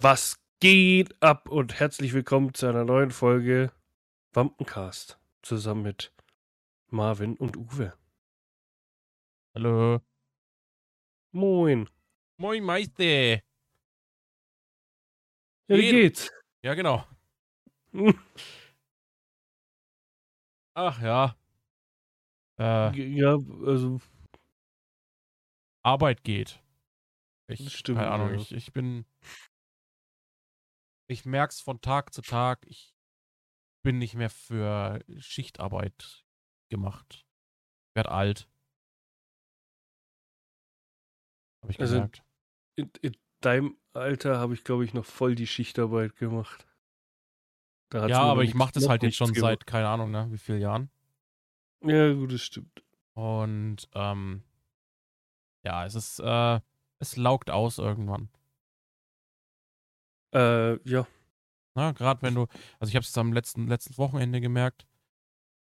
Was geht ab und herzlich willkommen zu einer neuen Folge Wampencast zusammen mit Marvin und Uwe. Hallo. Moin. Moin Meister. Ja, wie Geht. geht's? Ja, genau. Ach ja. Äh, Ja, also Arbeit geht. Ich, stimmt, keine Ahnung, ja. ich, ich bin. Ich merk's von Tag zu Tag. Ich bin nicht mehr für Schichtarbeit gemacht. Ich werd alt. Hab ich Also, gemerkt. in, in deinem Alter habe ich, glaube ich, noch voll die Schichtarbeit gemacht. Ja, aber ich mache das halt jetzt schon gemacht. seit, keine Ahnung, ne, wie vielen Jahren. Ja, gut, das stimmt. Und ähm, ja, es ist, äh, es laugt aus irgendwann. Äh, ja. Na, gerade wenn du, also ich habe es am letzten, letzten Wochenende gemerkt,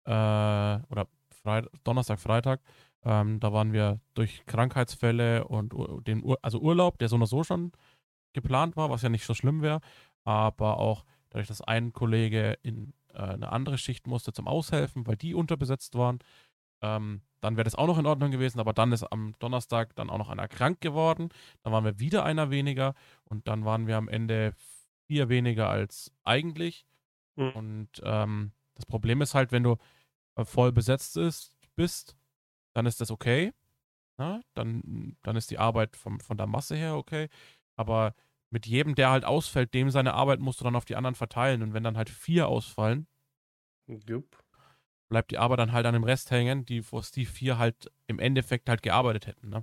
äh, oder Freit Donnerstag, Freitag, ähm, da waren wir durch Krankheitsfälle und den Ur also Urlaub, der so oder so schon geplant war, was ja nicht so schlimm wäre, aber auch dadurch, dass ein Kollege in äh, eine andere Schicht musste zum Aushelfen, weil die unterbesetzt waren, ähm, dann wäre das auch noch in Ordnung gewesen, aber dann ist am Donnerstag dann auch noch einer krank geworden, dann waren wir wieder einer weniger und dann waren wir am Ende vier weniger als eigentlich. Mhm. Und ähm, das Problem ist halt, wenn du äh, voll besetzt ist, bist, dann ist das okay. Na? Dann, dann ist die Arbeit vom, von der Masse her okay. Aber mit jedem, der halt ausfällt, dem seine Arbeit musst du dann auf die anderen verteilen. Und wenn dann halt vier ausfallen, Jupp. Bleibt die Arbeit dann halt an dem Rest hängen, die, wo es die vier halt im Endeffekt halt gearbeitet hätten. Ne?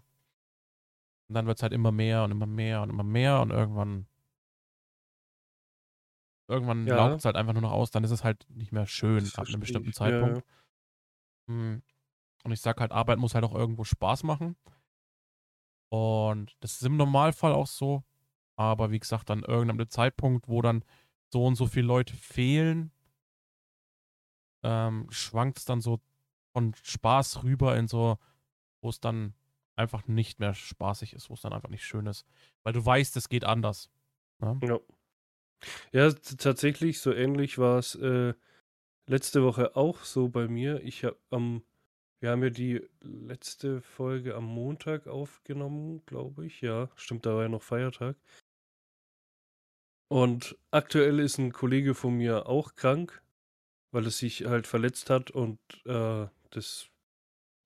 Und dann wird es halt immer mehr und immer mehr und immer mehr und irgendwann. Irgendwann Ja. laugt es halt einfach nur noch aus, dann ist es halt nicht mehr schön ab einem bestimmten ich. Ja, Zeitpunkt. Hm. Und ich sag halt, Arbeit muss halt auch irgendwo Spaß machen. Und das ist im Normalfall auch so. Aber wie gesagt, an irgendeinem Zeitpunkt, wo dann so und so viele Leute fehlen, ähm, schwankt es dann so von Spaß rüber in so, wo es dann einfach nicht mehr spaßig ist, wo es dann einfach nicht schön ist. Weil du weißt, es geht anders. Ne? Ja. Ja, tatsächlich, so ähnlich war es äh, letzte Woche auch so bei mir. Ich habe am, wir haben ja die letzte Folge am Montag aufgenommen, glaube ich. Ja, stimmt, da war ja noch Feiertag. Und aktuell ist ein Kollege von mir auch krank, weil es sich halt verletzt hat und äh, das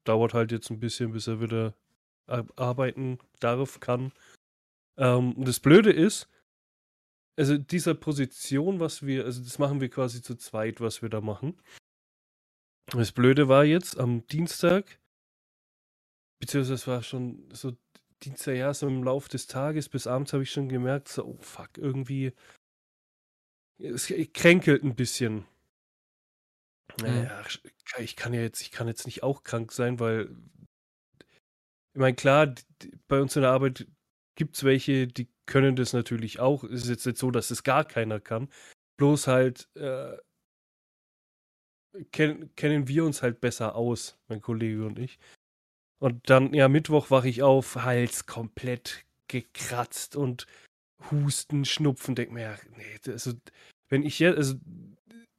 dauert halt jetzt ein bisschen, bis er wieder ar- arbeiten darf, kann. Ähm, und das Blöde ist, also dieser Position, was wir, also das machen wir quasi zu zweit, was wir da machen. Das Blöde war jetzt am Dienstag, beziehungsweise es war schon so Dienstag, ja, so im Laufe des Tages bis abends habe ich schon gemerkt, so, oh fuck, irgendwie, es kränkelt ein bisschen. Naja, ich kann ja jetzt, ich kann jetzt nicht auch krank sein, weil, ich meine, klar, bei uns in der Arbeit gibt es welche, die können das natürlich auch. Es ist jetzt nicht so, dass es gar keiner kann. Bloß halt äh, ken kennen wir uns halt besser aus, mein Kollege und ich. Und dann, ja, Mittwoch wache ich auf, Hals komplett gekratzt und Husten, Schnupfen, denk mir, ja, nee, also, wenn ich jetzt, also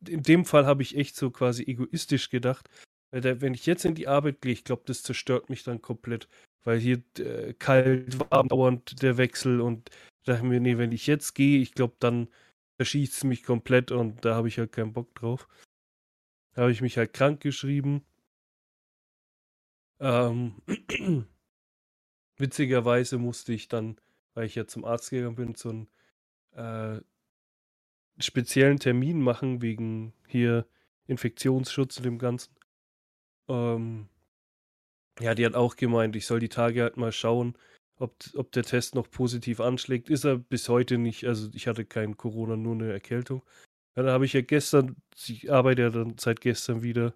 in dem Fall habe ich echt so quasi egoistisch gedacht, weil wenn ich jetzt in die Arbeit gehe, ich glaube, das zerstört mich dann komplett, weil hier äh, kalt, warm, dauernd der Wechsel und da dachte mir, nee, wenn ich jetzt gehe, ich glaube, dann verschießt es mich komplett und da habe ich halt keinen Bock drauf. Da habe ich mich halt krank geschrieben. Ähm, witzigerweise musste ich dann, weil ich ja zum Arzt gegangen bin, so einen äh, speziellen Termin machen wegen hier Infektionsschutz und dem Ganzen. Ähm, ja, die hat auch gemeint, ich soll die Tage halt mal schauen, ob, ob der Test noch positiv anschlägt. Ist er bis heute nicht, also ich hatte kein Corona, nur eine Erkältung. Ja, Dann habe ich ja gestern, ich arbeite ja dann seit gestern wieder,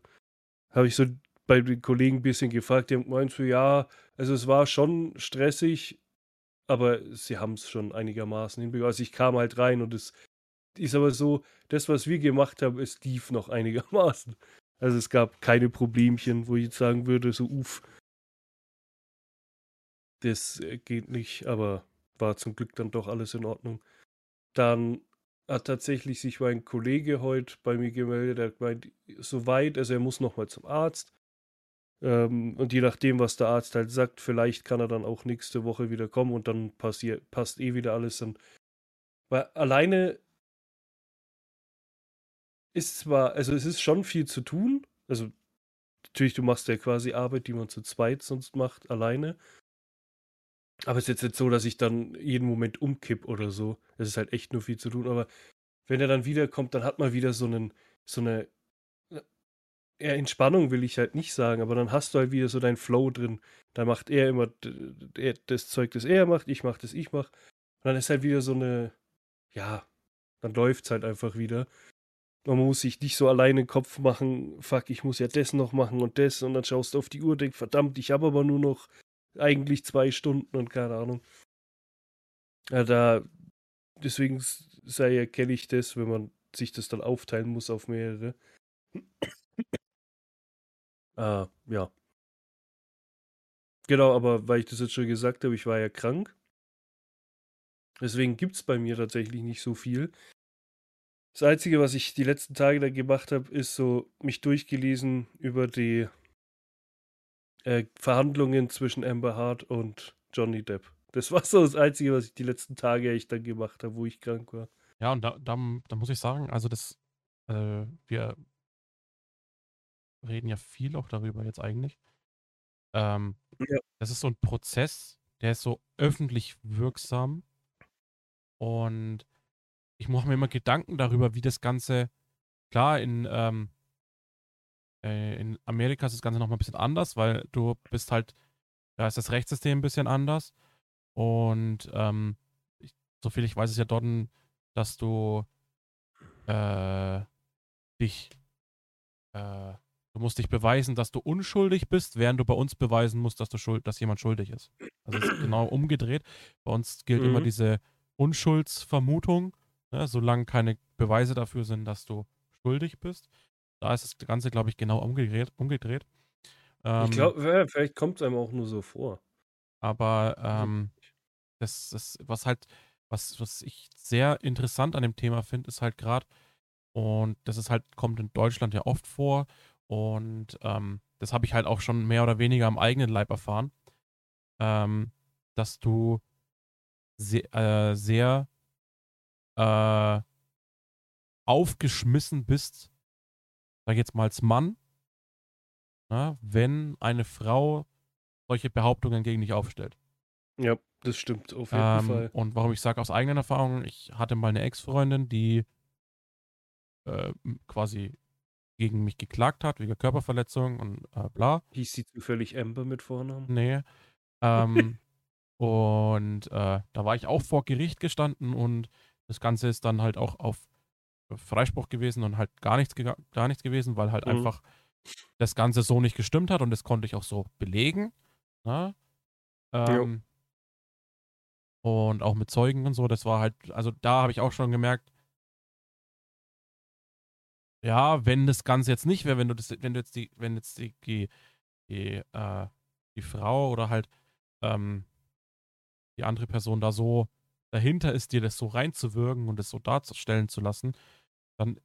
habe ich so bei den Kollegen ein bisschen gefragt, die haben gemeint so, ja, also es war schon stressig, aber sie haben es schon einigermaßen hinbekommen. Also ich kam halt rein und es ist aber so, das, was wir gemacht haben, es lief noch einigermaßen. Also es gab keine Problemchen, wo ich jetzt sagen würde, so uff, das äh, geht nicht, aber war zum Glück dann doch alles in Ordnung. dann hat tatsächlich sich mein Kollege heute bei mir gemeldet, er hat gemeint, soweit, also er muss nochmal zum Arzt. Ähm, und je nachdem, was der Arzt halt sagt, vielleicht kann er dann auch nächste Woche wieder kommen und dann passiert, passt eh wieder alles. Dann. Weil alleine ist zwar, also es ist schon viel zu tun. Also natürlich, du machst ja quasi Arbeit, die man zu zweit sonst macht, alleine. Aber es ist jetzt nicht so, dass ich dann jeden Moment umkipp oder so. Es ist halt echt nur viel zu tun. Aber wenn er dann wiederkommt, dann hat man wieder so einen, so eine ja, Entspannung will ich halt nicht sagen, aber dann hast du halt wieder so deinen Flow drin. Da macht er immer das Zeug, das er macht, ich mach das, ich mach. Und dann ist halt wieder so eine, ja, dann läuft's halt einfach wieder. Man muss sich nicht so alleine den Kopf machen, fuck, ich muss ja das noch machen und das und dann schaust du auf die Uhr, denkst, verdammt, ich habe aber nur noch eigentlich zwei Stunden und keine Ahnung. Ja, da, deswegen sei ja, kenne ich das, wenn man sich das dann aufteilen muss auf mehrere. Äh, ja. Genau, aber weil ich das jetzt schon gesagt habe, ich war ja krank. Deswegen gibt es bei mir tatsächlich nicht so viel. Das Einzige, was ich die letzten Tage da gemacht habe, ist so mich durchgelesen über die äh, Verhandlungen zwischen Amber Hart und Johnny Depp. Das war so das Einzige, was ich die letzten Tage echt dann gemacht habe, wo ich krank war. Ja, und da, da, da muss ich sagen, also das, äh, wir reden ja viel auch darüber jetzt eigentlich. Ähm, ja. Das ist so ein Prozess, der ist so öffentlich wirksam. Und ich mache mir immer Gedanken darüber, wie das Ganze, klar, in, ähm, äh, in Amerika ist das Ganze nochmal ein bisschen anders, weil du bist halt, da ist das Rechtssystem ein bisschen anders. Und ähm, ich, soviel ich weiß, ist ja dort, dass du äh, dich äh, Du musst dich beweisen, dass du unschuldig bist, während du bei uns beweisen musst, dass, du schuld, dass jemand schuldig ist. Also es ist genau umgedreht. Bei uns gilt mhm. immer diese Unschuldsvermutung, ne, solange keine Beweise dafür sind, dass du schuldig bist. Da ist das Ganze, glaube ich, genau umgedreht. umgedreht. Ähm, ich glaube, vielleicht kommt es einem auch nur so vor. Aber ähm, das, das, was halt, was, was ich sehr interessant an dem Thema finde, ist halt gerade, und das ist halt, kommt in Deutschland ja oft vor und ähm, das habe ich halt auch schon mehr oder weniger am eigenen Leib erfahren, ähm, dass du se äh, sehr äh, aufgeschmissen bist, sag ich jetzt mal als Mann, na, wenn eine Frau solche Behauptungen gegen dich aufstellt. Ja, das stimmt auf jeden ähm, Fall. Und warum ich sage aus eigener Erfahrung, ich hatte mal eine Ex-Freundin, die äh, quasi gegen mich geklagt hat, wegen Körperverletzung und äh, bla. Hieß sie zufällig Amber mit Vornamen? Nee. Ähm, und äh, da war ich auch vor Gericht gestanden und das Ganze ist dann halt auch auf Freispruch gewesen und halt gar nichts, gar nichts gewesen, weil halt mhm. einfach das Ganze so nicht gestimmt hat und das konnte ich auch so belegen. Ne? Ähm, und auch mit Zeugen und so, das war halt, also da habe ich auch schon gemerkt, ja, wenn das Ganze jetzt nicht wäre, wenn du das, wenn du jetzt die, wenn jetzt die, die, die, äh, die Frau oder halt ähm, die andere Person da so dahinter ist, dir das so reinzuwirken und das so darzustellen zu lassen, dann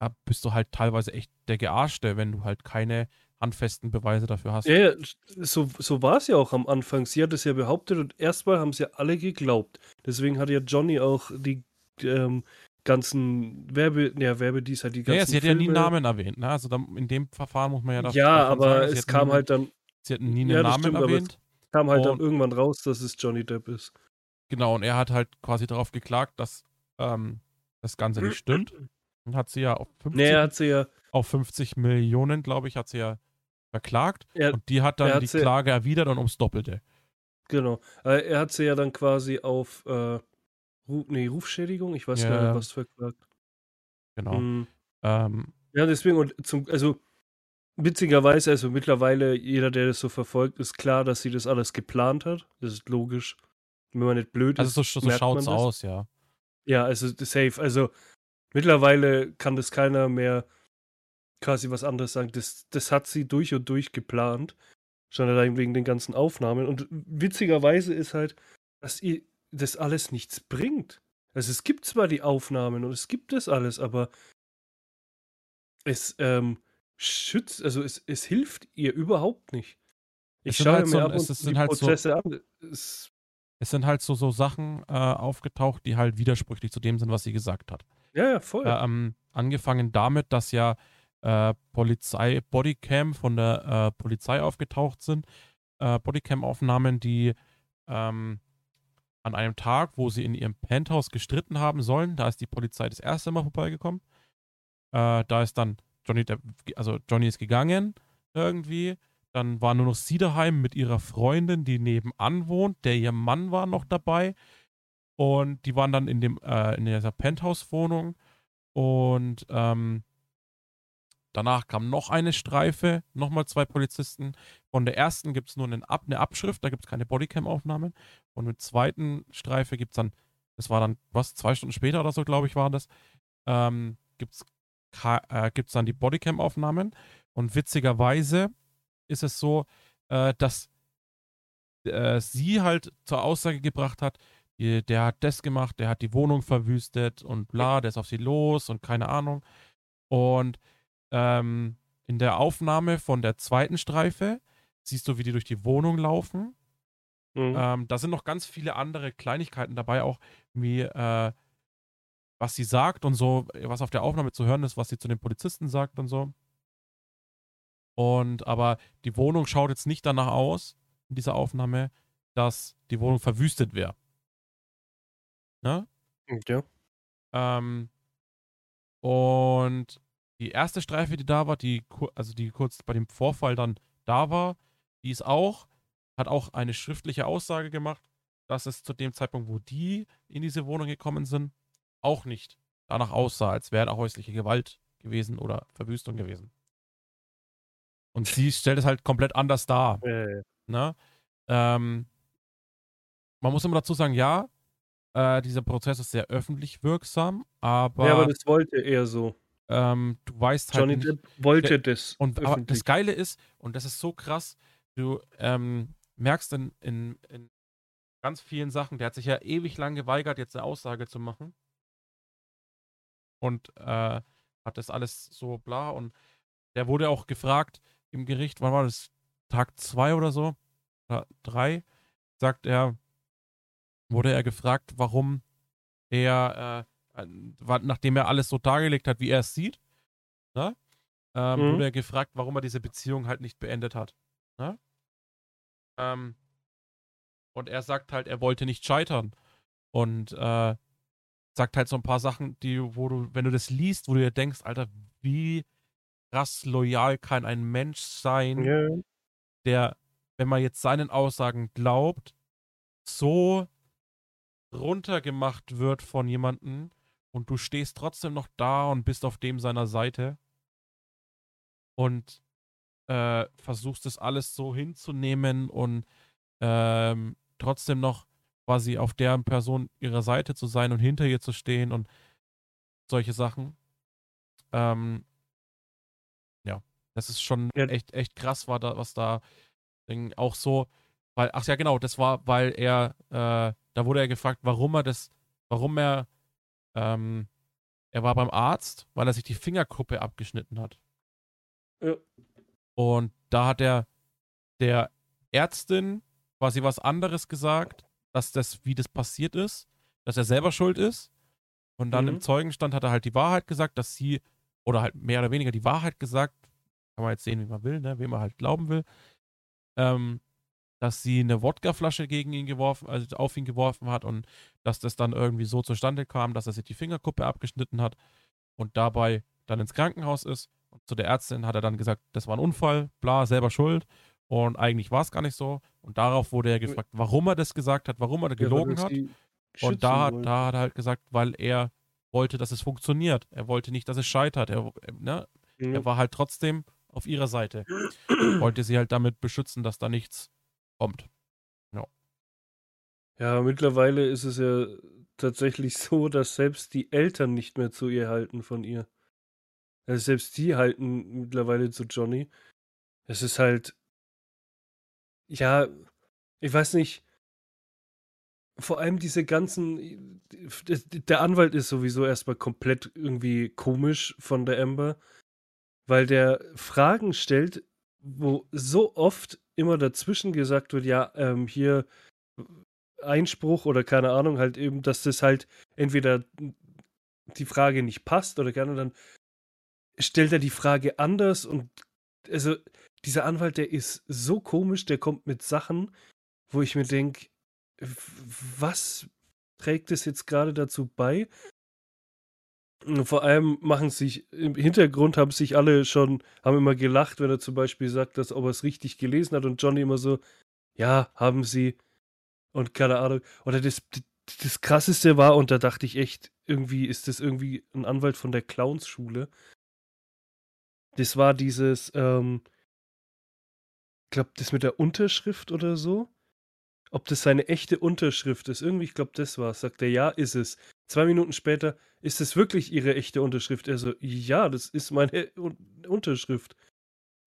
äh, bist du halt teilweise echt der Gearschte, wenn du halt keine handfesten Beweise dafür hast. Ja, ja so, so war es ja auch am Anfang. Sie hat es ja behauptet und erstmal haben sie ja alle geglaubt. Deswegen hat ja Johnny auch die ähm, ganzen Werbe, ja, Werbedies halt die ganzen. Ja, sie hat ja nie Namen erwähnt, ne? Also dann, in dem Verfahren muss man ja davon Ja, aber sagen, es kam nie, halt dann. Sie hat nie einen ja, Namen stimmt, erwähnt. es kam halt dann irgendwann raus, dass es Johnny Depp ist. Genau, und er hat halt quasi darauf geklagt, dass ähm, das Ganze nicht stimmt. Und hat sie ja auf 50, nee, hat sie ja auf 50 Millionen, glaube ich, hat sie ja verklagt. Er, und die hat dann hat die Klage erwidert und ums Doppelte. Genau. Er hat sie ja dann quasi auf äh, Ru nee, Rufschädigung? Ich weiß ja. gar nicht, was verklagt. Genau. Mhm. Ähm, ja, deswegen, und zum, also witzigerweise, also mittlerweile, jeder, der das so verfolgt, ist klar, dass sie das alles geplant hat. Das ist logisch. Wenn man nicht blöd also ist. Also so, so schaut es aus, ja. Ja, also safe. Also mittlerweile kann das keiner mehr quasi was anderes sagen. Das, das hat sie durch und durch geplant. Schon allein wegen den ganzen Aufnahmen. Und witzigerweise ist halt, dass ihr das alles nichts bringt. Also es gibt zwar die Aufnahmen und es gibt das alles, aber es ähm, schützt, also es, es hilft ihr überhaupt nicht. Ich schaue halt mir so, ab und es, zu sind die halt so, Prozesse an. Es, es sind halt so, so Sachen äh, aufgetaucht, die halt widersprüchlich zu dem sind, was sie gesagt hat. ja, ja, voll. Äh, ähm, angefangen damit, dass ja äh, Polizei Bodycam von der äh, Polizei aufgetaucht sind. Äh, Bodycam-Aufnahmen, die ähm, an einem Tag, wo sie in ihrem Penthouse gestritten haben sollen, da ist die Polizei das erste Mal vorbeigekommen. Äh, da ist dann Johnny, also Johnny ist gegangen irgendwie. Dann war nur noch sie daheim mit ihrer Freundin, die nebenan wohnt. Der ihr Mann war noch dabei. Und die waren dann in dem, äh, in dieser Penthouse-Wohnung. Und ähm, danach kam noch eine Streife, nochmal zwei Polizisten. Von der ersten gibt es nur eine, Ab eine Abschrift, da gibt es keine Bodycam-Aufnahmen. Und mit der zweiten Streife gibt es dann, das war dann, was, zwei Stunden später oder so, glaube ich, war das, ähm, gibt es äh, dann die Bodycam-Aufnahmen. Und witzigerweise ist es so, äh, dass äh, sie halt zur Aussage gebracht hat, die, der hat das gemacht, der hat die Wohnung verwüstet und bla, der ist auf sie los und keine Ahnung. Und ähm, in der Aufnahme von der zweiten Streife siehst du, wie die durch die Wohnung laufen. Mhm. Ähm, da sind noch ganz viele andere Kleinigkeiten dabei, auch wie äh, was sie sagt und so, was auf der Aufnahme zu hören ist, was sie zu den Polizisten sagt und so. Und aber die Wohnung schaut jetzt nicht danach aus, in dieser Aufnahme, dass die Wohnung verwüstet wäre. Ne? ja. Ähm, und die erste Streife, die da war, die, also die kurz bei dem Vorfall dann da war, die ist auch, hat auch eine schriftliche Aussage gemacht, dass es zu dem Zeitpunkt, wo die in diese Wohnung gekommen sind, auch nicht danach aussah, als wäre auch häusliche Gewalt gewesen oder Verwüstung gewesen. Und sie stellt es halt komplett anders dar. Äh, Ne? Ähm, man muss immer dazu sagen, ja, äh, dieser Prozess ist sehr öffentlich wirksam, aber, ja, aber das wollte er so. ähm, du weißt halt Johnny nicht, Depp wollte der- das. und aber öffentlich. das Geile ist, und das ist so krass, du ähm, merkst in, in, in ganz vielen Sachen, der hat sich ja ewig lang geweigert, jetzt eine Aussage zu machen. Und äh, hat das alles so bla. Und der wurde auch gefragt im Gericht, wann war das? Tag zwei oder so? Oder drei? Sagt er, wurde er gefragt, warum er, äh, nachdem er alles so dargelegt hat, wie er es sieht, ne? ähm, Mhm. wurde er gefragt, warum er diese Beziehung halt nicht beendet hat. Ne? Ähm, und er sagt halt, er wollte nicht scheitern. Und äh, sagt halt so ein paar Sachen, die, wo du, wenn du das liest, wo du dir denkst, Alter, wie krass loyal kann ein Mensch sein, Ja, der, wenn man jetzt seinen Aussagen glaubt, so runtergemacht wird von jemandem und du stehst trotzdem noch da und bist auf dem seiner Seite und äh, versuchst das alles so hinzunehmen und ähm, trotzdem noch quasi auf deren Person ihrer Seite zu sein und hinter ihr zu stehen und solche Sachen. Ähm, das ist schon Ja. echt, echt krass, war da, was da auch so, weil, ach ja, genau, das war, weil er, äh, da wurde er gefragt, warum er das, warum er, ähm, er war beim Arzt, weil er sich die Fingerkuppe abgeschnitten hat. Ja. Und da hat er der Ärztin quasi was anderes gesagt, dass das, wie das passiert ist, dass er selber schuld ist. Und dann Mhm. im Zeugenstand hat er halt die Wahrheit gesagt, dass sie, oder halt mehr oder weniger die Wahrheit gesagt, kann man jetzt sehen, wie man will, ne, wem man halt glauben will, ähm, dass sie eine Wodkaflasche gegen ihn geworfen, also auf ihn geworfen hat und dass das dann irgendwie so zustande kam, dass er sich die Fingerkuppe abgeschnitten hat und dabei dann ins Krankenhaus ist. Und zu der Ärztin hat er dann gesagt, das war ein Unfall, bla, selber schuld. Und eigentlich war es gar nicht so. Und darauf wurde er gefragt, warum er das gesagt hat, warum er da gelogen Ja, hat. Und da da hat er halt gesagt, weil er wollte, dass es funktioniert. Er wollte nicht, dass es scheitert. Er, ne? Mhm. er war halt trotzdem auf ihrer Seite. Wollte sie halt damit beschützen, dass da nichts kommt. Ja, mittlerweile ist es ja tatsächlich so, dass selbst die Eltern nicht mehr zu ihr halten von ihr. Also selbst die halten mittlerweile zu Johnny. Es ist halt, ja, ich weiß nicht. vor allem diese ganzen. Der Anwalt ist sowieso erstmal komplett irgendwie komisch von der Amber, weil der Fragen stellt, wo so oft immer dazwischen gesagt wird, ja, ähm, hier Einspruch oder keine Ahnung, halt eben, dass das halt entweder die Frage nicht passt oder gerne dann stellt er die Frage anders und also dieser Anwalt, der ist so komisch, der kommt mit Sachen, wo ich mir denke, was trägt es jetzt gerade dazu bei? Vor allem machen sich, im Hintergrund haben sich alle schon, haben immer gelacht, wenn er zum Beispiel sagt, dass ob er es richtig gelesen hat und Johnny immer so, ja, haben sie und keine Ahnung. Oder das, das krasseste war, und da dachte ich echt, irgendwie ist das irgendwie ein Anwalt von der Clownsschule. Das war dieses, ähm, ich glaube, das mit der Unterschrift oder so. Ob das seine echte Unterschrift ist. Irgendwie, ich glaube, das war Sagt er, ja, ist es. Zwei Minuten später, ist es wirklich ihre echte Unterschrift? Er so, ja, das ist meine Unterschrift.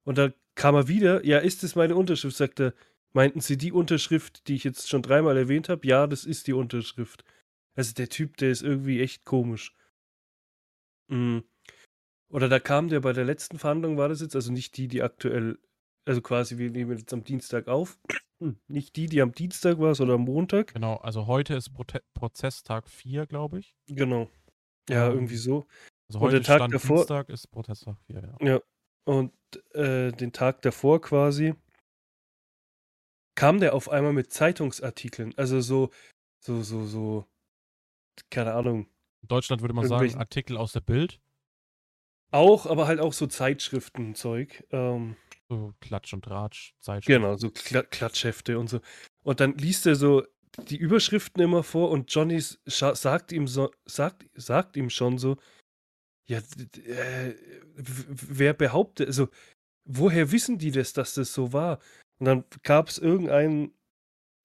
Und dann kam er wieder, ja, ist es meine Unterschrift? Sagt er, meinten Sie die Unterschrift, die ich jetzt schon dreimal erwähnt habe? Ja, das ist die Unterschrift. Also der Typ, der ist irgendwie echt komisch. Mhm. Oder da kam der bei der letzten Verhandlung, war das jetzt, also nicht die, die aktuell, also quasi, wir nehmen jetzt am Dienstag auf. Hm, nicht die, die am Dienstag war, sondern am Montag. Genau, also heute ist Prote Prozesstag 4, glaube ich. Genau. Ja, ähm, irgendwie so. Also heute und der Tag davor, Dienstag ist Prozesstag 4, ja. Ja. Und äh, den Tag davor quasi kam der auf einmal mit Zeitungsartikeln. Also so, so, so, so, keine Ahnung. In Deutschland würde man sagen, Artikel aus der Bild. Auch, aber halt auch so Zeitschriftenzeug. Ähm, so Klatsch und Ratsch, Zeitschriften. Genau, so Kla Klatschhefte und so. Und dann liest er so die Überschriften immer vor und Johnny sagt ihm so, sagt, sagt ihm schon so, ja, äh, wer behauptet, also, woher wissen die das, dass das so war? Und dann gab es irgendein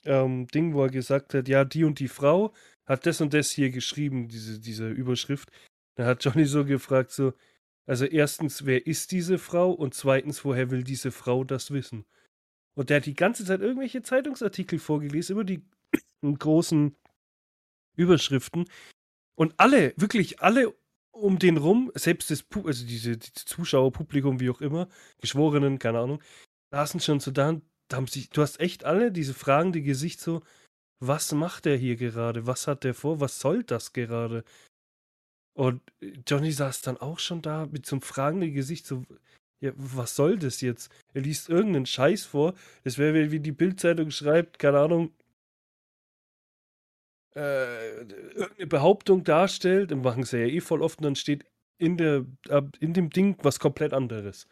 ähm, Ding, wo er gesagt hat, ja, die und die Frau hat das und das hier geschrieben, diese, diese Überschrift. Da hat Johnny so gefragt, so, also erstens, wer ist diese Frau? Und zweitens, woher will diese Frau das wissen? Und der hat die ganze Zeit irgendwelche Zeitungsartikel vorgelesen, über die großen Überschriften. Und alle, wirklich alle um den rum, selbst das, also diese, diese Zuschauerpublikum, wie auch immer, Geschworenen, keine Ahnung, saßen schon so da, da haben sich, du hast echt alle diese fragende Gesicht so, was macht der hier gerade? Was hat der vor? Was soll das gerade? Und Johnny saß dann auch schon da mit so einem fragenden Gesicht, so, ja, was soll das jetzt? Er liest irgendeinen Scheiß vor. Das wäre, wie die Bildzeitung schreibt, keine Ahnung, äh, irgendeine Behauptung darstellt, dann machen sie ja eh voll oft, und dann steht in, der, in dem Ding was komplett anderes.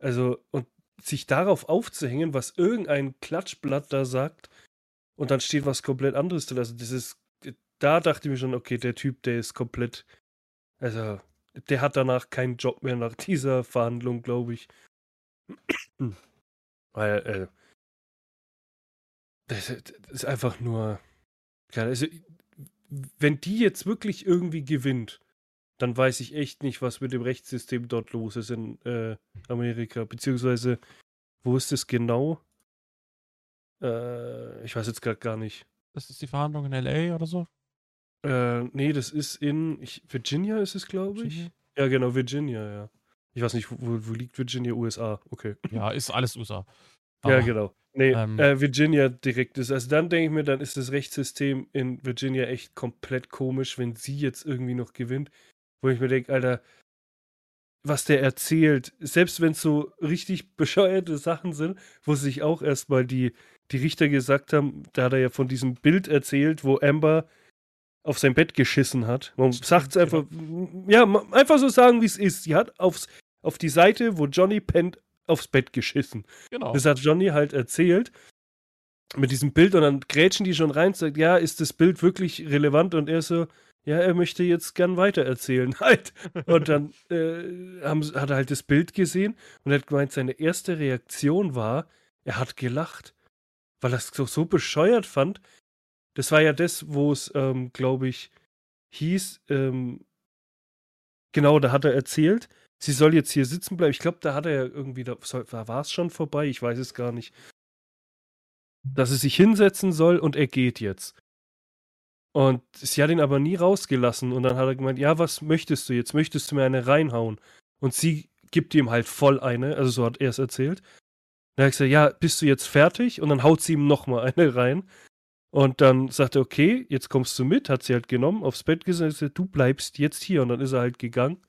Also, und sich darauf aufzuhängen, was irgendein Klatschblatt da sagt, und dann steht was komplett anderes drin. Also, das ist, da dachte ich mir schon, okay, der Typ, der ist komplett, also, der hat danach keinen Job mehr nach dieser Verhandlung, glaube ich. Weil, äh, das, das ist einfach nur, also, wenn die jetzt wirklich irgendwie gewinnt, dann weiß ich echt nicht, was mit dem Rechtssystem dort los ist in äh, Amerika. Beziehungsweise, wo ist es genau? Äh, ich weiß jetzt gerade gar nicht. Das ist die Verhandlung in LA oder so? Äh, nee, das ist in ich, Virginia ist es, glaube ich. Ja, genau, Virginia, ja. Ich weiß nicht, wo, wo, liegt Virginia? USA, okay. Ja, ist alles USA. Aber, ja, genau. Nee, ähm, äh, Virginia direkt ist. Also dann denke ich mir, dann ist das Rechtssystem in Virginia echt komplett komisch, wenn sie jetzt irgendwie noch gewinnt. Wo ich mir denke, Alter, was der erzählt, selbst wenn es so richtig bescheuerte Sachen sind, wo sich auch erstmal die, die Richter gesagt haben, da hat er ja von diesem Bild erzählt, wo Amber auf sein Bett geschissen hat. Man sagt es einfach, genau. ja, einfach so sagen, wie es ist. Sie hat aufs, auf die Seite, wo Johnny pennt, aufs Bett geschissen. Genau. Das hat Johnny halt erzählt mit diesem Bild und dann grätschen die schon rein und sagt, ja, ist das Bild wirklich relevant? Und er so, ja, er möchte jetzt gern weitererzählen halt. Und dann äh, haben, hat er halt das Bild gesehen und hat gemeint, seine erste Reaktion war, er hat gelacht, weil er es so, so bescheuert fand. Das war ja das, wo es, ähm, glaube ich, hieß, ähm, genau, da hat er erzählt, sie soll jetzt hier sitzen bleiben. Ich glaube, da hat er ja irgendwie, da, war es schon vorbei, ich weiß es gar nicht. Dass sie sich hinsetzen soll und er geht jetzt. Und sie hat ihn aber nie rausgelassen. Und dann hat er gemeint, ja, was möchtest du jetzt? Möchtest du mir eine reinhauen? Und sie gibt ihm halt voll eine, also so hat er es erzählt. Dann hat er gesagt, ja, bist du jetzt fertig? Und dann haut sie ihm nochmal eine rein. Und dann sagt er, okay, jetzt kommst du mit, hat sie halt genommen, aufs Bett gesagt, du bleibst jetzt hier. Und dann ist er halt gegangen.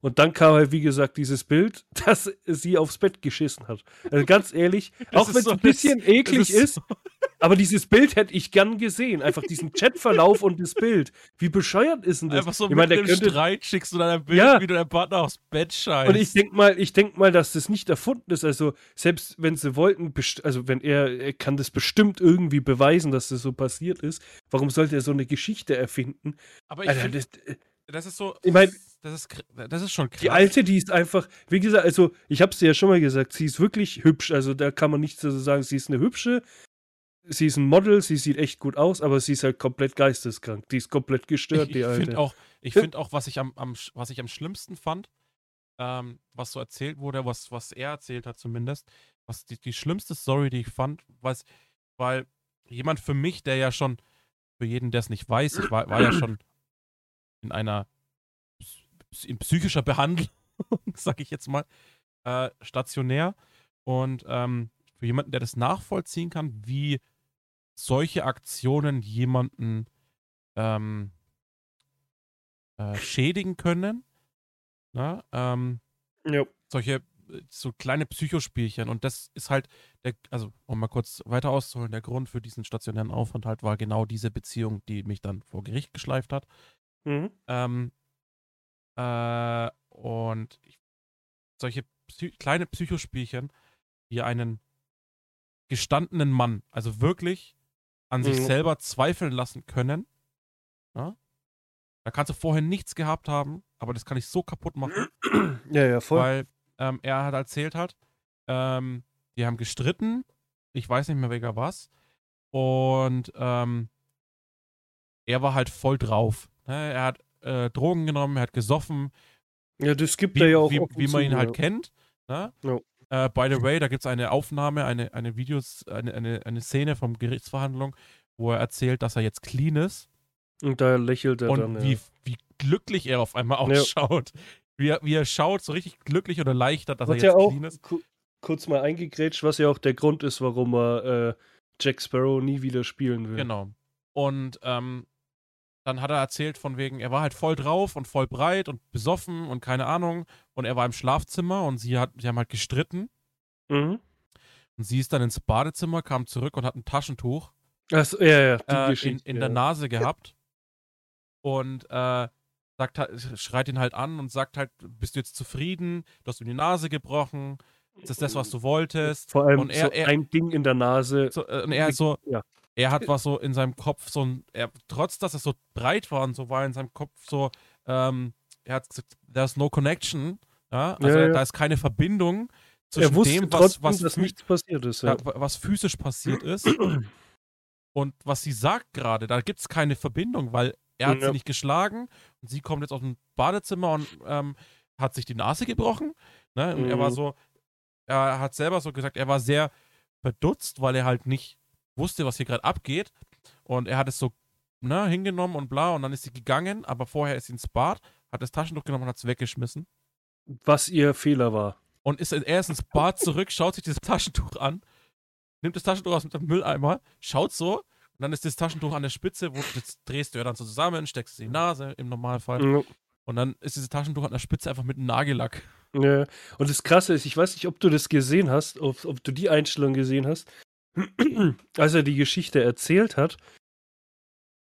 Und dann kam halt, wie gesagt, dieses Bild, dass sie aufs Bett geschissen hat. Also ganz ehrlich, auch wenn es so ein bisschen eklig ist, ist so aber dieses Bild hätte ich gern gesehen. Einfach diesen Chatverlauf und das Bild. Wie bescheuert ist denn das? Einfach so ich mit dem könnte... Streit schickst du dann ein Bild, ja. wie du deinen Partner aufs Bett scheißt. Und ich denke mal, ich denk mal, dass das nicht erfunden ist. Also, selbst wenn sie wollten, also wenn er, er kann das bestimmt irgendwie beweisen, dass das so passiert ist. Warum sollte er so eine Geschichte erfinden? Aber ich Alter, find, das, äh, das ist so. Ich meine, das ist, das ist schon krass. Die alte, die ist einfach, wie gesagt, also ich habe es dir ja schon mal gesagt, sie ist wirklich hübsch. Also da kann man nichts dazu sagen. Sie ist eine hübsche, sie ist ein Model, sie sieht echt gut aus, aber sie ist halt komplett geisteskrank. Die ist komplett gestört, ich, die alte. Find auch, ich finde auch, was ich am, am, was ich am schlimmsten fand, ähm, was so erzählt wurde, was, was er erzählt hat zumindest, was die, die schlimmste Story, die ich fand, was, weil jemand für mich, der ja schon, für jeden, der es nicht weiß, ich war, war ja schon in einer in psychischer Behandlung, sag ich jetzt mal, äh, stationär. Und ähm, für jemanden, der das nachvollziehen kann, wie solche Aktionen jemanden ähm, äh, schädigen können, na, ne, ähm, ja. solche so kleine Psychospielchen und das ist halt der, also um mal kurz weiter auszuholen, der Grund für diesen stationären Aufenthalt war genau diese Beziehung, die mich dann vor Gericht geschleift hat. Mhm. Ähm, äh, und solche Psy kleine Psychospielchen, wie einen gestandenen Mann, also wirklich an mhm. sich selber zweifeln lassen können. Ja? Da kannst du vorher nichts gehabt haben, aber das kann ich so kaputt machen. Ja, ja, voll. Weil ähm, er hat erzählt hat, ähm, die haben gestritten, ich weiß nicht mehr welcher was, und ähm, er war halt voll drauf. Ne? Er hat äh, Drogen genommen, er hat gesoffen. Ja, das gibt er ja auch. Wie, wie man ihn halt kennt. Ne? Ja. Äh, by the way, da gibt es eine Aufnahme, eine, eine Videos, eine, eine, eine Szene vom Gerichtsverhandlung, wo er erzählt, dass er jetzt clean ist. Und da lächelt er und dann. Und wie, ja. wie glücklich er auf einmal ausschaut. Ja. Wie, er, wie er schaut, so richtig glücklich oder erleichtert, dass was er jetzt ja clean ist. Kurz mal eingegrätscht, was ja auch der Grund ist, warum er äh, Jack Sparrow nie wieder spielen will. Genau. Und ähm, dann hat er erzählt von wegen, er war halt voll drauf und voll breit und besoffen und keine Ahnung. Und er war im Schlafzimmer und sie, hat, sie haben halt gestritten. Mhm. Und sie ist dann ins Badezimmer, kam zurück und hat ein Taschentuch Achso, ja, ja, äh, in, in ja. der Nase gehabt. Und äh, sagt halt, schreit ihn halt an und sagt halt, bist du jetzt zufrieden? Du hast ihm die Nase gebrochen. Ist das das, was du wolltest? Vor allem und er, so er, ein Ding in der Nase. So, äh, und er so, ja. Er hat was so in seinem Kopf, so ein, er, trotz dass es so breit war und so war in seinem Kopf so, ähm, er hat gesagt, there's no connection. Ja, also ja, da ist keine Verbindung zwischen dem, was, trotzdem, was, dass nichts passiert ist, ja. was physisch passiert ist und was sie sagt gerade. Da gibt es keine Verbindung, weil er hat ja. sie nicht geschlagen und sie kommt jetzt aus dem Badezimmer und ähm, hat sich die Nase gebrochen. Ne? Und mhm. er war mhm. so, er hat selber so gesagt, er war sehr verdutzt, weil er halt nicht wusste, was hier gerade abgeht. Und er hat es so ne, hingenommen und bla und dann ist sie gegangen, aber vorher ist sie ins Bad, hat das Taschentuch genommen und hat es weggeschmissen. Was ihr Fehler war und ist, er ist ins Bad zurück, schaut sich dieses Taschentuch an, nimmt das Taschentuch aus dem Mülleimer, schaut so und dann ist das Taschentuch an der Spitze, wo das drehst du ja dann so zusammen, steckst es in die Nase im Normalfall. Mhm. Und dann ist dieses Taschentuch an der Spitze einfach mit einem Nagellack. Ja. Und das Krasse ist, ich weiß nicht, ob du das gesehen hast, ob, ob du die Einstellung gesehen hast. Als er die Geschichte erzählt hat,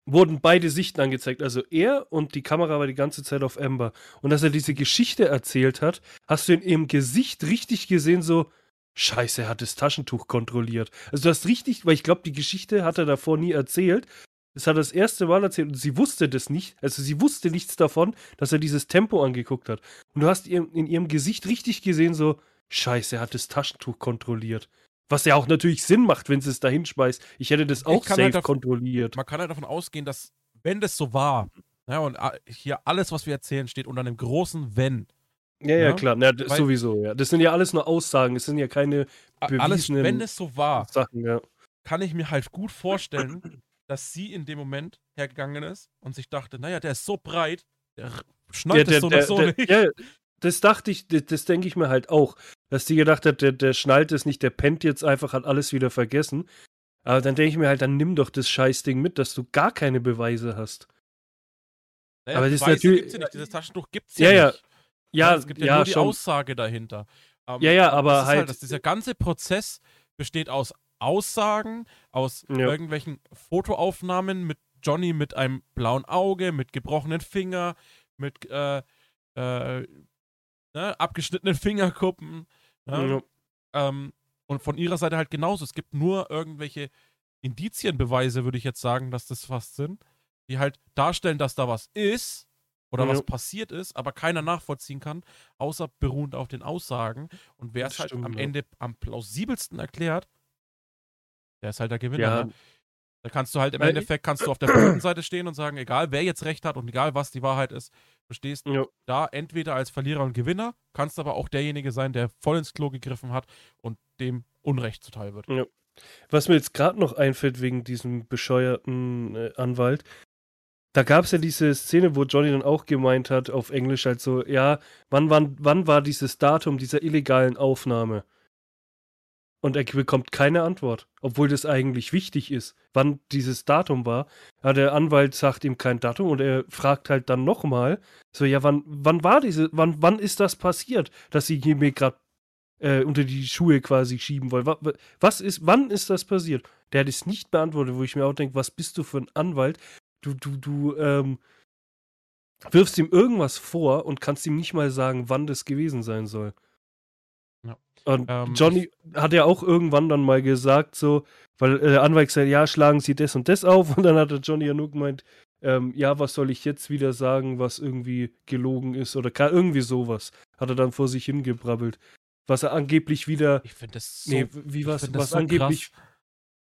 wurden beide Sichten angezeigt. Also er und die Kamera war die ganze Zeit auf Amber. Und als er diese Geschichte erzählt hat, hast du in ihrem Gesicht richtig gesehen, so, Scheiße, er hat das Taschentuch kontrolliert. Also du hast richtig, weil ich glaube, die Geschichte hat er davor nie erzählt. Das hat er das erste Mal erzählt und sie wusste das nicht. Also sie wusste nichts davon, dass er dieses Tempo angeguckt hat. Und du hast in ihrem Gesicht richtig gesehen, so, Scheiße, er hat das Taschentuch kontrolliert. Was ja auch natürlich Sinn macht, wenn sie es da hinschmeißt. Ich hätte das auch safe halt davon, kontrolliert. Man kann halt davon ausgehen, dass, wenn das so war, ja, und hier alles, was wir erzählen, steht unter einem großen Wenn. Ja, ja, ja klar, ja, Weil, sowieso, ja. Das sind ja alles nur Aussagen, es sind ja keine bewiesenen Alles, wenn es so war, Sachen, ja. kann ich mir halt gut vorstellen, dass sie in dem Moment hergegangen ist und sich dachte, naja, der ist so breit, der schnallt Ja, es so der, oder so der, nicht. ja, das dachte ich, das, das denke ich mir halt auch, dass die gedacht hat, der, der schnallt es nicht, der pennt jetzt einfach, hat alles wieder vergessen. Aber dann denke ich mir halt, dann nimm doch das Scheißding mit, dass du gar keine Beweise hast. Naja, aber das ist Beweise natürlich- gibt's ja nicht. Dieses Taschentuch gibt es Ja, ja, ja. nicht. Ja, es gibt ja, ja, nur die schon. Aussage dahinter. Ähm, Ja, ja, aber das ist halt- dass dieser ganze Prozess besteht aus Aussagen, aus Ja. irgendwelchen Fotoaufnahmen mit Johnny mit einem blauen Auge, mit gebrochenen Finger, mit äh, äh, ne, abgeschnittenen Fingerkuppen. Ne? Ja. Ähm, und von ihrer Seite halt genauso. Es gibt nur irgendwelche Indizienbeweise, würde ich jetzt sagen, dass das fast sind, die halt darstellen, dass da was ist oder Ja. was passiert ist, aber keiner nachvollziehen kann, außer beruhend auf den Aussagen. Und wer es halt stimmt, am ja. Ende am plausibelsten erklärt, der ist halt der Gewinner. Ja, Ne? Da kannst du halt im Weil- Endeffekt kannst du auf der Seite stehen und sagen, egal wer jetzt recht hat und egal was die Wahrheit ist, du stehst ja. da entweder als Verlierer und Gewinner, kannst aber auch derjenige sein, der voll ins Klo gegriffen hat und dem Unrecht zuteil wird. Was mir jetzt gerade noch einfällt wegen diesem bescheuerten äh, Anwalt, da gab es ja diese Szene, wo Johnny dann auch gemeint hat, auf Englisch halt so, ja, wann, wann, wann war dieses Datum dieser illegalen Aufnahme? Und er bekommt keine Antwort, obwohl das eigentlich wichtig ist, wann dieses Datum war. Ja, der Anwalt sagt ihm kein Datum und er fragt halt dann nochmal, so, ja, wann, wann war diese, wann, wann ist das passiert, dass sie hier mir gerade äh, unter die Schuhe quasi schieben wollen? Wa- wa- Was ist, wann ist das passiert? Der hat es nicht beantwortet, wo ich mir auch denke, was bist du für ein Anwalt? Du, du, du, ähm, wirfst ihm irgendwas vor und kannst ihm nicht mal sagen, wann das gewesen sein soll. Und Ähm, Johnny hat ja auch irgendwann dann mal gesagt, so, weil äh, der Anwalt gesagt, ja, schlagen Sie das und das auf. Und dann hat der Johnny ja nur gemeint, ähm, ja, was soll ich jetzt wieder sagen, was irgendwie gelogen ist oder irgendwie sowas. Hat er dann vor sich hingebrabbelt. Was er angeblich wieder, Ich finde das so, nee, wie was, was so angeblich, krass.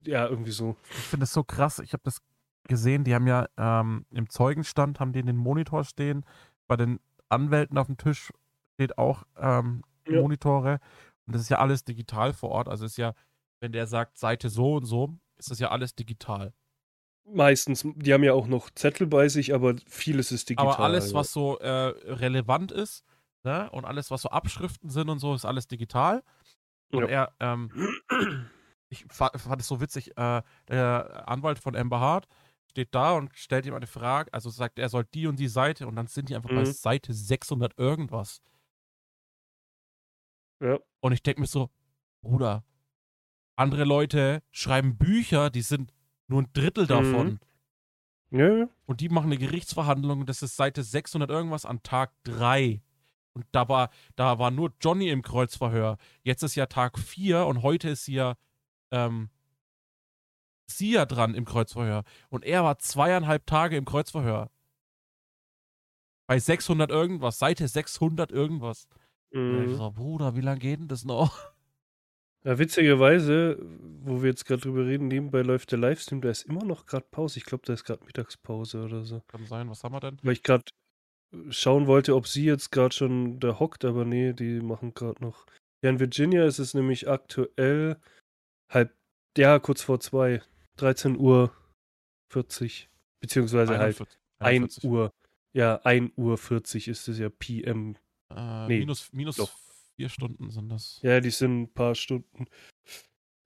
ja, irgendwie so. Ich finde das so krass. Ich habe das gesehen. Die haben ja ähm, im Zeugenstand haben die den Monitor stehen. Bei den Anwälten auf dem Tisch steht auch ähm, Ja. Monitore. Und das ist ja alles digital vor Ort. Also ist ja, wenn der sagt Seite so und so, ist das ja alles digital. Meistens, die haben ja auch noch Zettel bei sich, aber vieles ist digital. Aber alles, ja. was so äh, relevant ist, ne, und alles, was so Abschriften sind und so, ist alles digital. Und er, ähm, ich fa- fand es so witzig, äh, der Anwalt von Amber Hart steht da und stellt ihm eine Frage, also sagt, er soll die und die Seite und dann sind die einfach bei Mhm. Seite 600 irgendwas. Ja. Und ich denke mir so, Bruder, andere Leute schreiben Bücher, die sind nur ein Drittel davon. Ja, ja. Und die machen eine Gerichtsverhandlung, das ist Seite 600 irgendwas an Tag 3. Und da war, da war nur Johnny im Kreuzverhör. Jetzt ist ja Tag 4 und heute ist ja ähm, sie ja dran im Kreuzverhör. Und er war zweieinhalb Tage im Kreuzverhör. Bei 600 irgendwas, Seite 600 irgendwas. Und ich Mhm. so, Bruder, wie lange geht denn das noch? Ja, witzigerweise, wo wir jetzt gerade drüber reden, nebenbei läuft der Livestream, da ist immer noch gerade Pause. Ich glaube, da ist gerade Mittagspause oder so. Kann sein, was haben wir denn? Weil ich gerade schauen wollte, ob sie jetzt gerade schon da hockt, aber nee, die machen gerade noch. Ja, in Virginia ist es nämlich aktuell halb, ja, kurz vor zwei, 13 Uhr 40, beziehungsweise halt 1 41. Uhr. Ja, 1 Uhr 40 ist es ja PM. Äh, Nee, minus minus doch. vier Stunden sind das. Ja, die sind ein paar Stunden.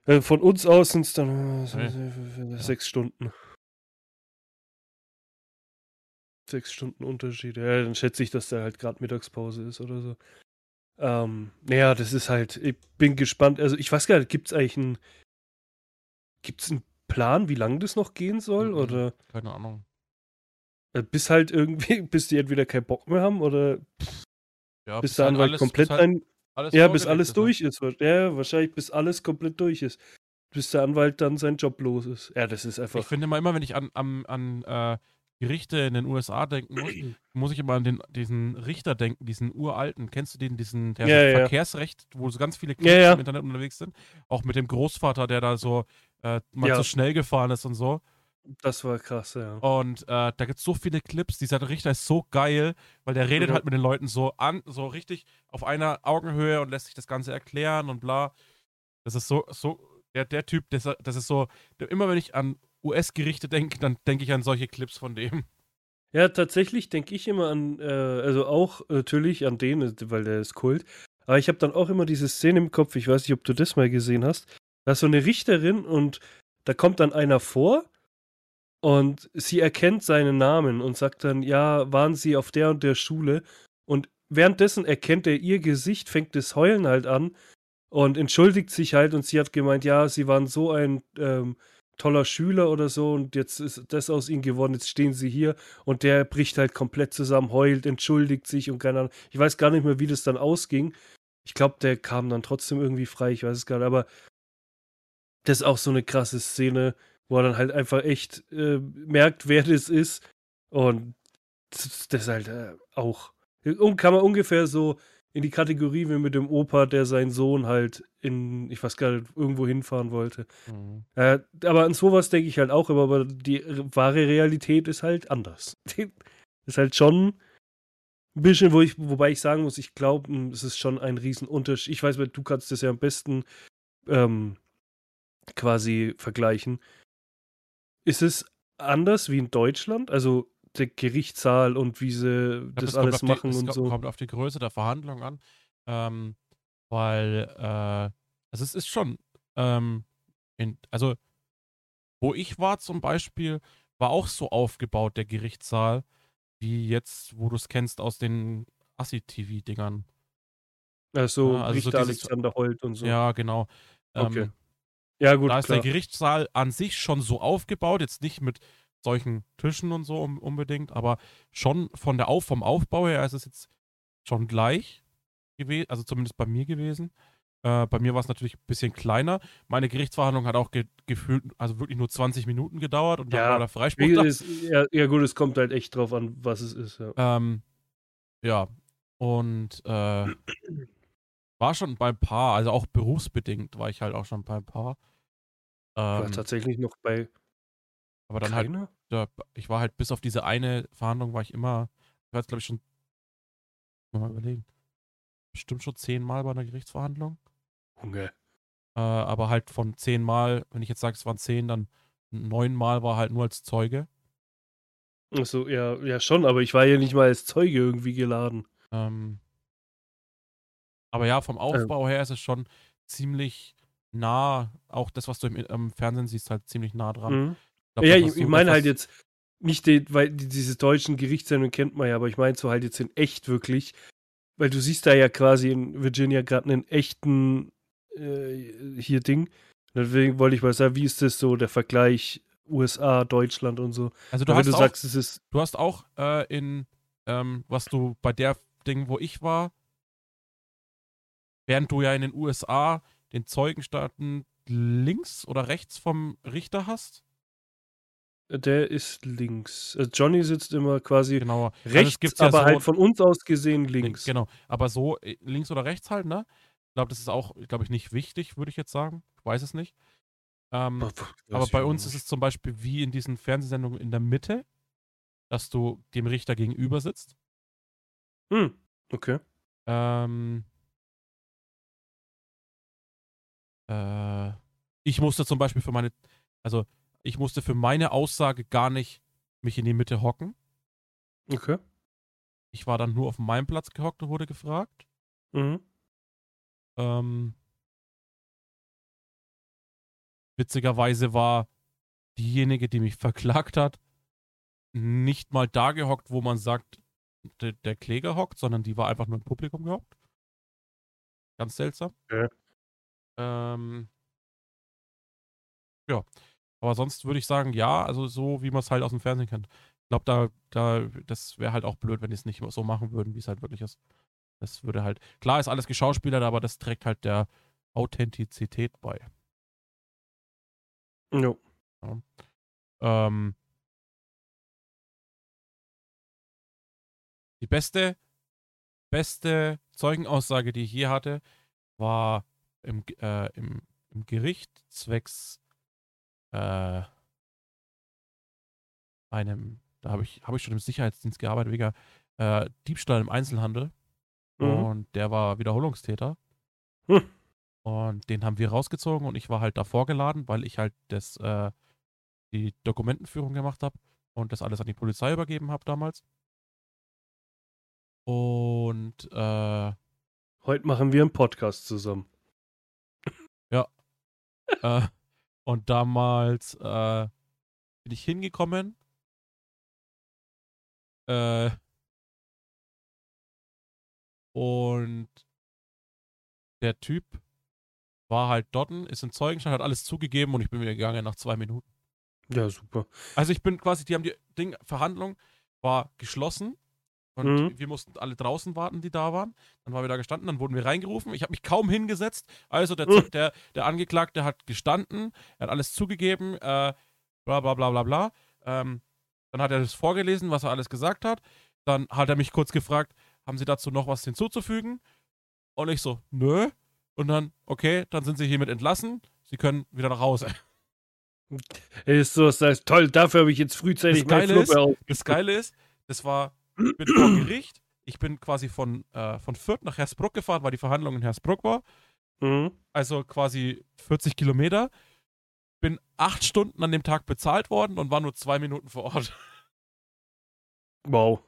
Äh, von uns aus sind es dann äh, Nee. sechs Stunden. Sechs Stunden Unterschied. Ja, dann schätze ich, dass da halt gerade Mittagspause ist oder so. Ähm, naja, das ist halt, ich bin gespannt. Also ich weiß gar nicht, gibt es eigentlich einen, gibt es einen Plan, wie lange das noch gehen soll? Mhm. Oder Keine Ahnung. äh, bis halt irgendwie, bis die entweder keinen Bock mehr haben oder Ja, bis der halt Anwalt alles- komplett bis halt ein, alles Ja, bis alles ne? durch ist. Ja, wahrscheinlich bis alles komplett durch ist. Bis der Anwalt dann seinen Job los ist. Ja, das ist einfach. Ich finde immer, immer wenn ich an, an, an äh, Gerichte in den USA denken muss, muss ich immer an den, diesen Richter denken, diesen uralten. Kennst du den, diesen, der Ja, ja. Verkehrsrecht, wo so ganz viele Clips Ja, im Internet unterwegs sind? Auch mit dem Großvater, der da so äh, mal zu schnell gefahren ist und so. Das war krass, ja. Und äh, da gibt es so viele Clips. Dieser Richter ist so geil, weil der redet Ja. halt mit den Leuten so an, so richtig auf einer Augenhöhe und lässt sich das Ganze erklären und bla. Das ist so, so, der, der Typ, das, das ist so, der, immer wenn ich an US-Gerichte denke, dann denke ich an solche Clips von dem. Ja, tatsächlich denke ich immer an, äh, also auch natürlich an den, weil der ist Kult. Aber ich habe dann auch immer diese Szene im Kopf, ich weiß nicht, ob du das mal gesehen hast. Da ist so eine Richterin und da kommt dann einer vor und sie erkennt seinen Namen und sagt dann, ja, waren sie auf der und der Schule? Und währenddessen erkennt er ihr Gesicht, fängt das Heulen halt an und entschuldigt sich halt und sie hat gemeint, ja, sie waren so ein ähm, toller Schüler oder so und jetzt ist das aus ihnen geworden, jetzt stehen sie hier und der bricht halt komplett zusammen, heult, entschuldigt sich und keine Ahnung. Ich weiß gar nicht mehr, wie das dann ausging. Ich glaube, der kam dann trotzdem irgendwie frei, ich weiß es gar nicht, aber das ist auch so eine krasse Szene, wo er dann halt einfach echt äh, merkt, wer das ist und das, das ist halt äh, auch, kann man ungefähr so in die Kategorie wie mit dem Opa, der seinen Sohn halt in, ich weiß gar nicht, irgendwo hinfahren wollte. Mhm. Äh, aber an sowas denke ich halt auch immer, aber die wahre Realität ist halt anders. ist halt schon ein bisschen, wo ich, wobei ich sagen muss, ich glaube, es ist schon ein Riesenunterschied. Ich weiß, du kannst das ja am besten ähm, quasi vergleichen. Ist es anders wie in Deutschland? Also der Gerichtssaal und wie sie glaub, das, alles machen die, und so. kommt auf die Größe der Verhandlung an. Ähm, weil, äh, also es ist schon, ähm, in, also wo ich war zum Beispiel, war auch so aufgebaut, der Gerichtssaal, wie jetzt, wo du es kennst aus den Assi-TV-Dingern. Also, ja, also Richter so Alexander Holt und so. Ja, genau. Okay. Ähm, ja, gut. Da ist klar. der Gerichtssaal an sich schon so aufgebaut, jetzt nicht mit solchen Tischen und so unbedingt, aber schon von der Auf vom Aufbau her ist es jetzt schon gleich gewesen, also zumindest bei mir gewesen. Äh, bei mir war es natürlich ein bisschen kleiner. Meine Gerichtsverhandlung hat auch ge gefühlt, also wirklich nur 20 Minuten gedauert und dann ja, war der Freispruch da. Ist, ja, ja, gut, es kommt halt echt drauf an, was es ist. Ja, ähm, ja. und äh, war schon bei ein paar, also auch berufsbedingt war ich halt auch schon bei ein paar. Ähm, war tatsächlich noch bei aber dann halt Keine? halt, ja, ich war halt bis auf diese eine Verhandlung war ich immer, ich war jetzt glaube ich schon, mal überlegen, bestimmt schon zehnmal bei einer Gerichtsverhandlung. Junge. Äh, aber halt von zehnmal, wenn ich jetzt sage, es waren zehn, dann neunmal war halt nur als Zeuge. Achso, ja, ja schon, aber ich war ja nicht mal als Zeuge irgendwie geladen. Ähm, aber ja, vom Aufbau ähm. her ist es schon ziemlich nah, auch das, was du im, im Fernsehen siehst, halt ziemlich nah dran. Mhm. Glaub, ja, ich, ich meine halt jetzt nicht, die, weil diese deutschen Gerichtssendungen kennt man ja, aber ich meine so halt jetzt in echt wirklich, weil du siehst da ja quasi in Virginia gerade einen echten äh, hier Ding. Deswegen wollte ich mal sagen, wie ist das so der Vergleich USA, Deutschland und so? Also du, hast, du auch, sagst, du hast auch äh, in, ähm, was du bei der Ding, wo ich war, während du ja in den USA den Zeugenstaaten links oder rechts vom Richter hast, der ist links. Also Johnny sitzt immer quasi genau. rechts, also aber ja halt von uns aus gesehen links. Genau, aber so äh, links oder rechts halt, ne? Ich glaube, das ist auch, glaube ich, nicht wichtig, würde ich jetzt sagen. Ich weiß es nicht. Ähm, aber bei uns ist es zum Beispiel wie in diesen Fernsehsendungen in der Mitte, dass du dem Richter gegenüber sitzt. Hm, okay. Ähm, äh, ich musste zum Beispiel für meine, also ich musste für meine Aussage gar nicht mich in die Mitte hocken. Okay. Ich war dann nur auf meinem Platz gehockt und wurde gefragt. Mhm. Ähm, witzigerweise war diejenige, die mich verklagt hat, nicht mal da gehockt, wo man sagt, der, der Kläger hockt, sondern die war einfach nur im Publikum gehockt. Ganz seltsam. Ja. Ähm, ja. Aber sonst würde ich sagen, ja, also so, wie man es halt aus dem Fernsehen kennt. Ich glaube, da, da, das wäre halt auch blöd, wenn die es nicht so machen würden, wie es halt wirklich ist. Das würde halt, klar ist alles geschauspielert, aber das trägt halt der Authentizität bei. Jo. Ja. Ähm, die beste, beste Zeugenaussage, die ich je hatte, war im, äh, im, im Gericht zwecks äh, einem, da habe ich, hab ich schon im Sicherheitsdienst gearbeitet, wegen äh, Diebstahl im Einzelhandel. Mhm. Und der war Wiederholungstäter. Hm. Und den haben wir rausgezogen und ich war halt davor geladen, weil ich halt das, äh, die Dokumentenführung gemacht habe und das alles an die Polizei übergeben habe damals. Und äh, Heute machen wir einen Podcast zusammen. äh, und damals äh, bin ich hingekommen. Äh, und der Typ war halt dort, ist in Zeugenstand, hat alles zugegeben und ich bin wieder gegangen nach zwei Minuten. Ja, super. Also ich bin quasi, die haben die Ding, Verhandlung war geschlossen und Mhm. wir mussten alle draußen warten, die da waren. Dann waren wir da gestanden, dann wurden wir reingerufen. Ich habe mich kaum hingesetzt. Also der, Mhm. der, der Angeklagte hat gestanden, er hat alles zugegeben, äh, bla bla bla bla bla. Ähm, dann hat er das vorgelesen, was er alles gesagt hat. Dann hat er mich kurz gefragt, haben Sie dazu noch was hinzuzufügen? Und ich so, nö. Und dann, okay, dann sind Sie hiermit entlassen. Sie können wieder nach Hause. Ist so, das heißt, toll, dafür habe ich jetzt frühzeitig Das Geile auf. Das Geile ist, das war, bin vor Gericht. Ich bin quasi von, äh, von Fürth nach Hersbruck gefahren, weil die Verhandlung in Hersbruck war. Mhm. Also quasi 40 Kilometer. Bin acht Stunden an dem Tag bezahlt worden und war nur zwei Minuten vor Ort. Wow.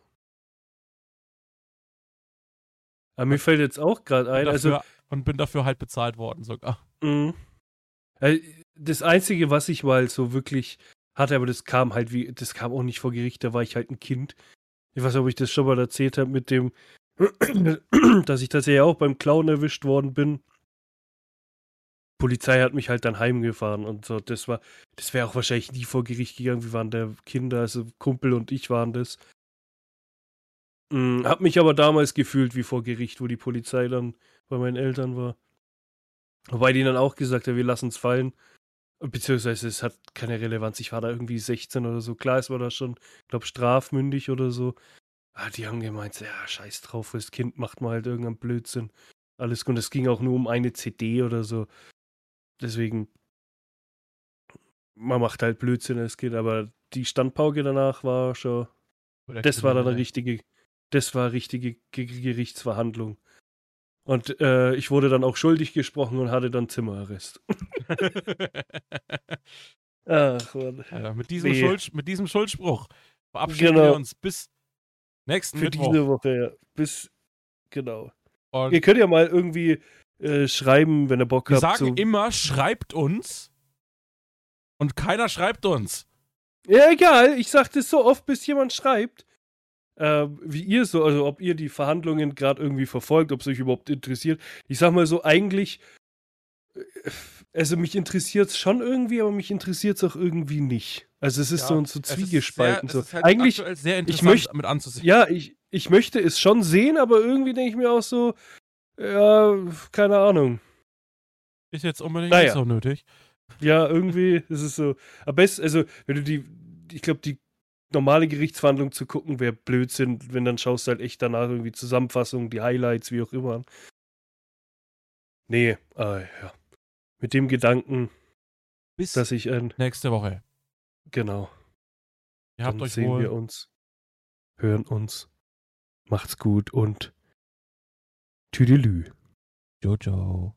Aber mir fällt jetzt auch gerade ein, also Dafür, und bin dafür halt bezahlt worden sogar. Mhm. Äh, Das Einzige, was ich mal so wirklich hatte, aber das kam halt wie, das kam auch nicht vor Gericht, da war ich halt ein Kind. Ich weiß nicht, ob ich das schon mal erzählt habe mit dem, dass ich tatsächlich auch beim Clown erwischt worden bin. Polizei hat mich halt dann heimgefahren und so. Das war, das wäre auch wahrscheinlich nie vor Gericht gegangen. Wir waren der Kinder, also Kumpel und ich waren das. Mm, Hab mich aber damals gefühlt wie vor Gericht, wo die Polizei dann bei meinen Eltern war. Wobei die dann auch gesagt haben, wir lassen es fallen. Beziehungsweise es hat keine Relevanz. Ich war da irgendwie 16 oder so. Klar, es war da schon, ich glaube, strafmündig oder so. Ah, die haben gemeint, ja, scheiß drauf, das Kind macht mal halt irgendeinen Blödsinn. Alles gut. Es ging auch nur um eine CD oder so. Deswegen, man macht halt Blödsinn als Kind, aber die Standpauke danach war schon, das war dann eine richtige, das war richtige Ge- Gerichtsverhandlung. Und äh, ich wurde dann auch schuldig gesprochen und hatte dann Zimmerarrest. Ach, Mann. ja, mit, diesem Nee. Schuld, mit diesem Schuldspruch verabschieden Genau. wir uns bis nächsten Für Mittwoch. diese Woche, ja. Bis, genau. Und Ihr könnt ja mal irgendwie äh, schreiben, wenn ihr Bock wir habt. sagen so, immer, schreibt uns. Und keiner schreibt uns. ja, egal, ich sag das so oft, bis jemand schreibt. Äh, wie ihr so, also ob ihr die Verhandlungen gerade irgendwie verfolgt, ob es euch überhaupt interessiert. Ich sag mal so, eigentlich, äh, also mich interessiert es schon irgendwie, aber mich interessiert es auch irgendwie nicht. Also es ist Ja, so, so Es ist zwiegespalten. Sehr, so. halt eigentlich, sehr interessant möcht- mit anzusehen. ja, ich, ich möchte es schon sehen, aber irgendwie denke ich mir auch so, ja, keine Ahnung. Ist jetzt unbedingt Naja. nicht so nötig. Ja, irgendwie ist es so. Am besten, also, wenn du die, ich glaube, die normale Gerichtsverhandlung zu gucken, wäre Blödsinn, wenn dann schaust du halt echt danach irgendwie Zusammenfassungen, die Highlights, wie auch immer. Nee, äh, ja. Mit dem Gedanken, Bis dass ich ein, nächste Woche. genau, Ihr habt dann euch sehen wohl. wir uns, hören uns, macht's gut und Tüdelü. Jojo.